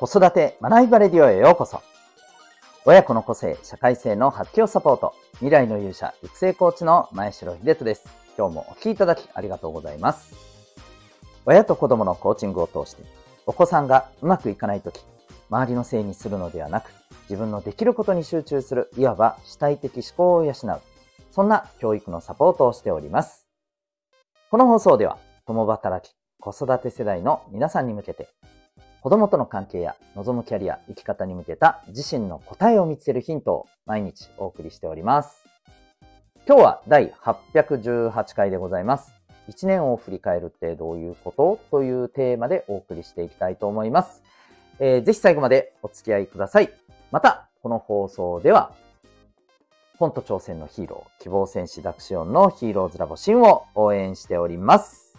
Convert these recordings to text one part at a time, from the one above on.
子育て学びバレディオへようこそ。親子の個性、社会性の発揮をサポート。未来の勇者、育成コーチの前城秀人です。今日もお聴きいただきありがとうございます。親と子供のコーチングを通して、お子さんがうまくいかないとき、周りのせいにするのではなく、自分のできることに集中する、いわば主体的思考を養う。そんな教育のサポートをしております。この放送では、共働き、子育て世代の皆さんに向けて、子供との関係や望むキャリア、生き方に向けた自身の答えを見つけるヒントを毎日お送りしております。今日は第818回でございます。1年を振り返るってどういうことというテーマでお送りしていきたいと思います。えー、ぜひ最後までお付き合いください。また、この放送では、本と挑戦のヒーロー、希望戦士ダクシオンのヒーローズラボシンを応援しております。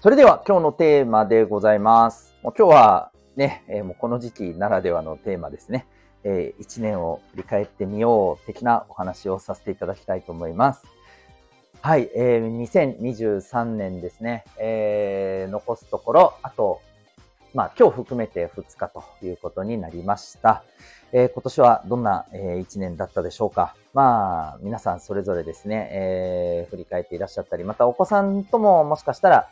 それでは今日のテーマでございます。もう今日はね、えー、もうこの時期ならではのテーマですね。えー、1年を振り返ってみよう的なお話をさせていただきたいと思います。はい、えー、2023年ですね、えー、残すところ、あと、まあ今日含めて2日ということになりました。えー、今年はどんな、えー、1年だったでしょうか。まあ皆さんそれぞれですね、えー、振り返っていらっしゃったり、またお子さんとももしかしたら、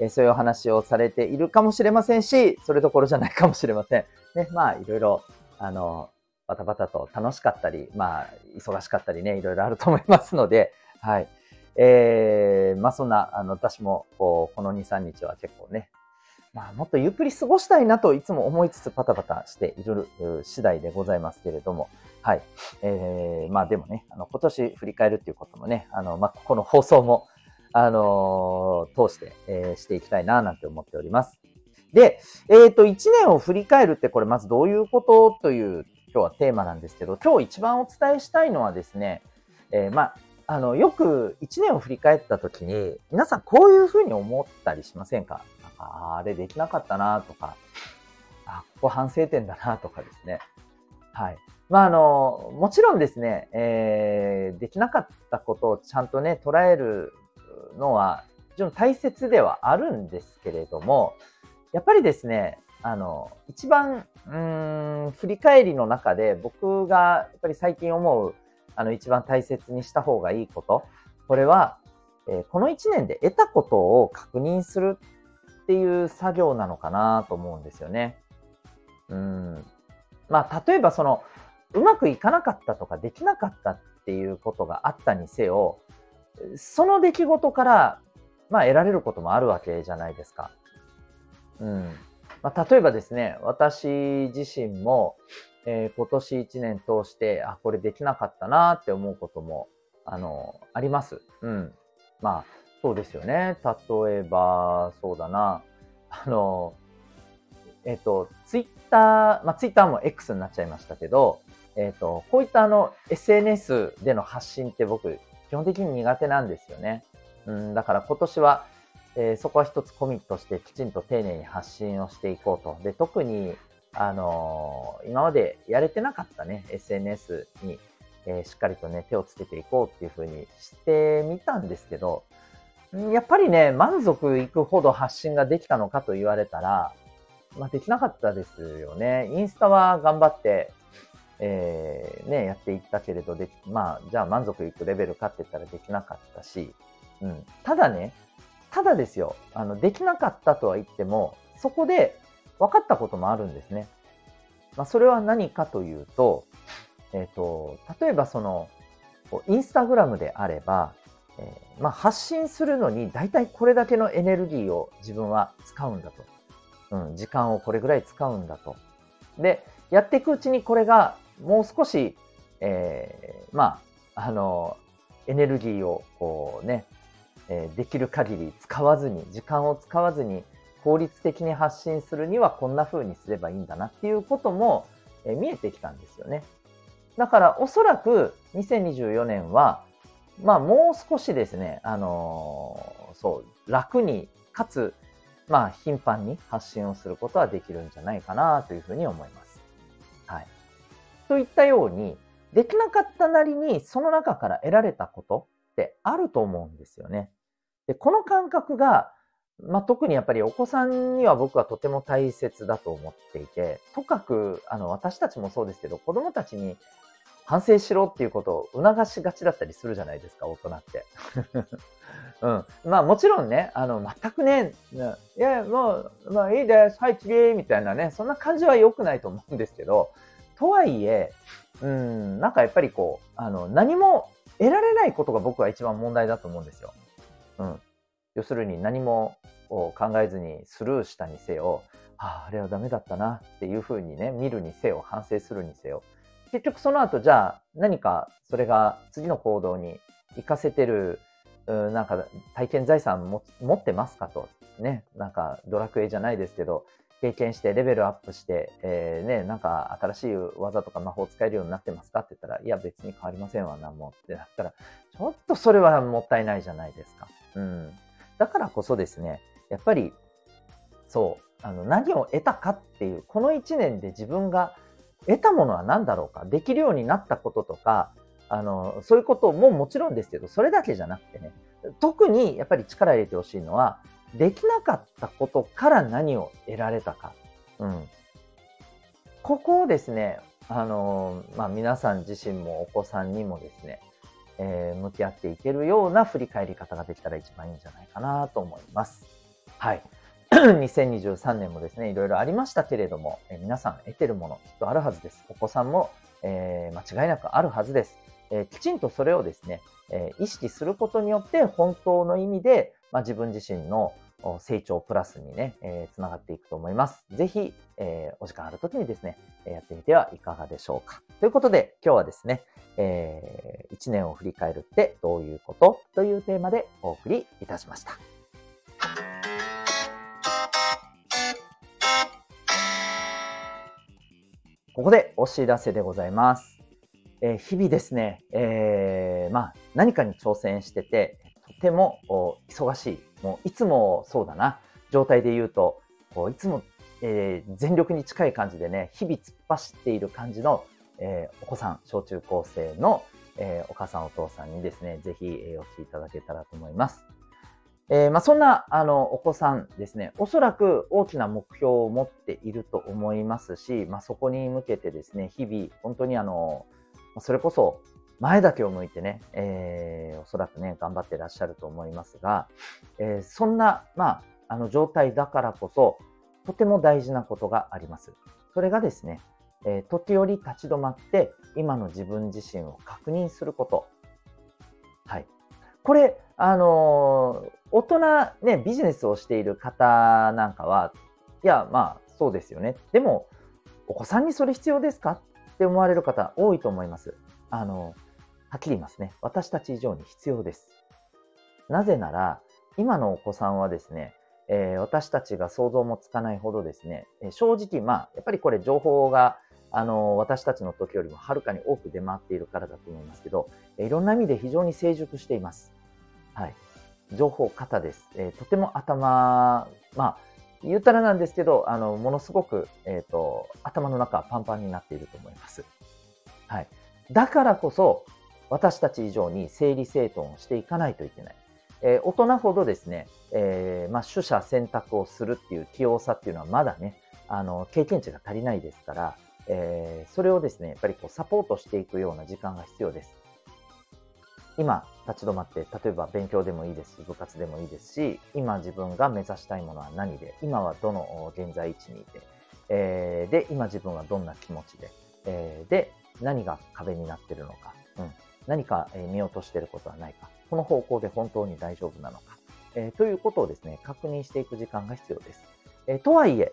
えそういうお話をされているかもしれませんし、それどころじゃないかもしれません。ね、まあ、いろいろ、あの、バタバタと楽しかったり、まあ、忙しかったりね、いろいろあると思いますので、はい。えー、まあそんな、あの、私も、こう、この2、3日は結構ね、まあ、もっとゆっくり過ごしたいなといつも思いつつパタパタしている次第でございますけれども、はい。えー、まあでもね、あの、今年振り返るっていうこともね、あの、まあ、この放送も、あのー、通して、えー、していきたいな、なんて思っております。で、えっ、ー、と、1年を振り返るってこれまずどういうことという今日はテーマなんですけど、今日一番お伝えしたいのはですね、えー、まあ、あの、よく1年を振り返った時に、皆さんこういうふうに思ったりしませんか？なんかあれできなかったなとか、あ、ここ反省点だなとかですね。はい。まあ、あの、もちろんですね、えー、できなかったことをちゃんとね、捉えるのは非常に大切ではあるんですけれども、やっぱりですね、あの、一番、うん、振り返りの中で僕がやっぱり最近思う、あの、一番大切にした方がいいこと、これは、えー、この1年で得たことを確認するっていう作業なのかなと思うんですよね。うん。まあ、例えばその、うまくいかなかったとかできなかったっていうことがあったにせよ、その出来事から、まあ、得られることもあるわけじゃないですか。うん。まあ、例えばですね、私自身も、えー、今年1年通して、あ、これできなかったなって思うことも、あの、あります。うん。まあ、そうですよね。例えば、そうだな。あの、えっ、ー、と、ツイッター、まあ、ツイッターも X になっちゃいましたけど、えっ、ー、と、こういったあの、SNS での発信って僕、基本的に苦手なんですよね。うん、だから今年は、えー、そこは一つコミットしてきちんと丁寧に発信をしていこうと。で、特に、あのー、今までやれてなかったね、SNS に、えー、しっかりとね、手をつけていこうっていうふうにしてみたんですけど、やっぱりね、満足いくほど発信ができたのかと言われたら、まあ、できなかったですよね。インスタは頑張って、えー、ね、やっていったけれど、でまあ、じゃあ満足いくレベルかって言ったらできなかったし、うん。ただね、ただですよ、あの、できなかったとは言っても、そこで分かったこともあるんですね。まあ、それは何かというと、えっ、ー、と、例えばその、インスタグラムであれば、えー、まあ、発信するのに大体これだけのエネルギーを自分は使うんだと。うん、時間をこれぐらい使うんだと。で、やっていくうちにこれがもう少し、えー、まあ、あの、エネルギーをこうね、えー、できる限り使わずに、時間を使わずに効率的に発信するにはこんな風にすればいいんだなっていうことも、えー、見えてきたんですよね。だからおそらく2024年は、まあもう少しですね、あのー、そう、楽に、かつ、まあ頻繁に発信をすることはできるんじゃないかなというふうに思います。といったように、できなかったなりにその中から得られたことってあると思うんですよね。で、この感覚が、まあ、特にやっぱりお子さんには僕はとても大切だと思っていて、とかく、あの、私たちもそうですけど、子供たちに反省しろっていうことを促しがちだったりするじゃないですか、大人って。うん。まあもちろんね、あの、全くね、いや、もう、まあいいです、はい、次みたいなね、そんな感じは良くないと思うんですけど、とはいえ、うん、なんかやっぱりこう、あの、何も得られないことが僕は一番問題だと思うんですよ。うん。要するに何も考えずにスルーしたにせよ、ああ、あれはダメだったなっていうふうにね、見るにせよ、反省するにせよ。結局その後、じゃあ何かそれが次の行動に活かせてる、なんか体験財産も持ってますかと。ね、なんかドラクエじゃないですけど、経験してレベルアップして、えー、ね、なんか新しい技とか魔法使えるようになってますかって言ったら、いや別に変わりませんわ、何もうってなったら、ちょっとそれはもったいないじゃないですか。うん。だからこそですね、やっぱり、そう、あの、何を得たかっていう、この1年で自分が得たものは何だろうか、できるようになったこととか、あの、そういうことももちろんですけど、それだけじゃなくてね、特にやっぱり力入れてほしいのは、できなかったことから何を得られたか。うん。ここをですね、あの、まあ、皆さん自身もお子さんにもですね、えー、向き合っていけるような振り返り方ができたら一番いいんじゃないかなと思います。はい。2023年もですね、いろいろありましたけれども、えー、皆さん得てるものきっとあるはずです。お子さんも、えー、間違いなくあるはずです。えきちんとそれをですね、え意識することによって本当の意味で、まあ、自分自身の成長プラスにね、えー、つながっていくと思います。ぜひ、えー、お時間ある時にですね、やってみてはいかがでしょうか。ということで、今日はですね、えー、1年を振り返るってどういうこと？というテーマでお送りいたしました。ここでお知らせでございます。えー、日々ですね、えー、まあ、何かに挑戦してて、とても忙しい、もういつもそうだな、状態で言うと、こういつも、えー、全力に近い感じでね、日々突っ走っている感じの、えー、お子さん、小中高生の、えー、お母さんお父さんにですね、ぜひ、え、お聞きいただけたらと思います。え、まあ、そんな、あの、お子さんですね、おそらく大きな目標を持っていると思いますし、まあ、そこに向けてですね、日々、本当にあの、それこそ、前だけを向いてね、えー、おそらくね、頑張ってらっしゃると思いますが、えー、そんな、まあ、あの状態だからこそ、とても大事なことがあります。それがですね、えー、時折立ち止まって、今の自分自身を確認すること。はい。これ、あの、大人、ね、ビジネスをしている方なんかは、いや、まあ、そうですよね。でも、お子さんにそれ必要ですか？って思われる方多いと思います。あのはっきり言いますね。私たち以上に必要です。なぜなら、今のお子さんはですね、えー、私たちが想像もつかないほどですね、えー、正直、まあ、やっぱりこれ情報が、あのー、私たちの時よりもはるかに多く出回っているからだと思いますけど、えいろんな意味で非常に成熟しています。はい。情報型です。えとても頭、まあ、言ったらなんですけど、あの、ものすごく、えっ、と、頭の中パンパンになっていると思います。はい。だからこそ、私たち以上に整理整頓をしていかないといけない。えー、大人ほどですね、えー、まあ、取捨選択をするっていう器用さっていうのはまだね、あの、経験値が足りないですから、えー、それをですね、やっぱりこうサポートしていくような時間が必要です。今、立ち止まって、例えば勉強でもいいですし、部活でもいいですし、今自分が目指したいものは何で、今はどの現在位置にいて、えー、で、今自分はどんな気持ちで、えー、で、何が壁になってるのか、うん、何か見落としてることはないか、この方向で本当に大丈夫なのか、えー、ということをですね、確認していく時間が必要です。えー、とはいえ、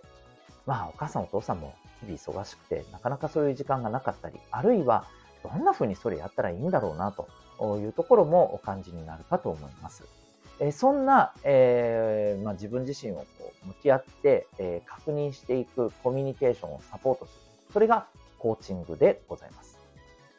まあ、お母さんお父さんも日々忙しくて、なかなかそういう時間がなかったり、あるいは、どんな風にそれやったらいいんだろうな、というところもお感じになるかと思います。え、そんな、えまあ、自分自身をこう向き合って、え、確認していくコミュニケーションをサポートする。それがコーチングでございます。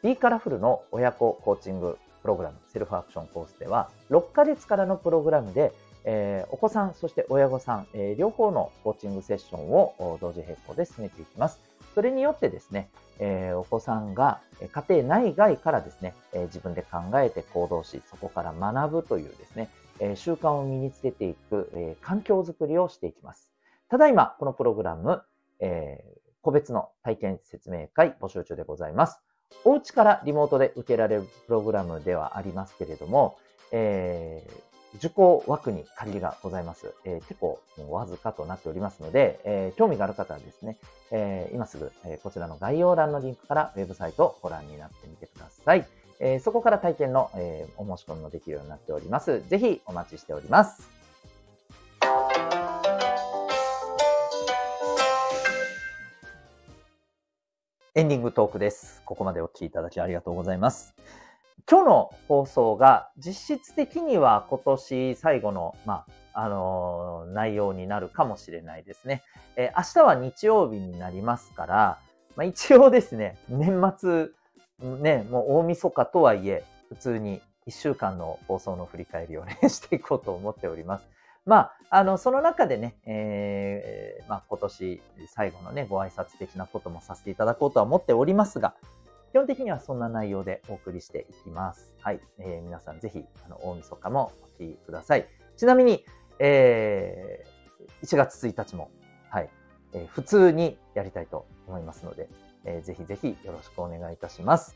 B カラフルの親子コーチングプログラム、セルフアクションコースでは、6ヶ月からのプログラムで、えー、お子さん、そして親御さん、えー、両方のコーチングセッションを同時並行で進めていきます。それによってですね、えー、お子さんが家庭内外からですね、え自分で考えて行動し、そこから学ぶというですね、え習慣を身につけていく、え環境づくりをしていきます。ただいま、このプログラム、え個別の体験説明会募集中でございます。お家からリモートで受けられるプログラムではありますけれども、えー、受講枠に限りがございます。えー、結構わずかとなっておりますので、えー、興味がある方はですね、え今すぐ、えこちらの概要欄のリンクからウェブサイトをご覧になってみてください。えそこから体験の、えお申し込みもできるようになっております。ぜひお待ちしております。エンディングトークです。ここまでお聞きいただきありがとうございます。今日の放送が実質的には今年最後の、まあ、あのー、内容になるかもしれないですね。えー、明日は日曜日になりますから、まあ、一応ですね、年末、ね、もう大晦日とはいえ、普通に1週間の放送の振り返りをね、していこうと思っております。まあ、あの、その中でね、えー、まあ、今年最後のね、ご挨拶的なこともさせていただこうとは思っておりますが、基本的にはそんな内容でお送りしていきます。はい。えー、皆さんぜひ、あの、大晦日もお聴きください。ちなみに、えー、1月1日も、はい、えー、普通にやりたいと思いますので、えー、ぜひぜひよろしくお願いいたします。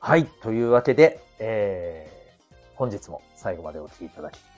はい。というわけで、えー、本日も最後までお聴きいただき、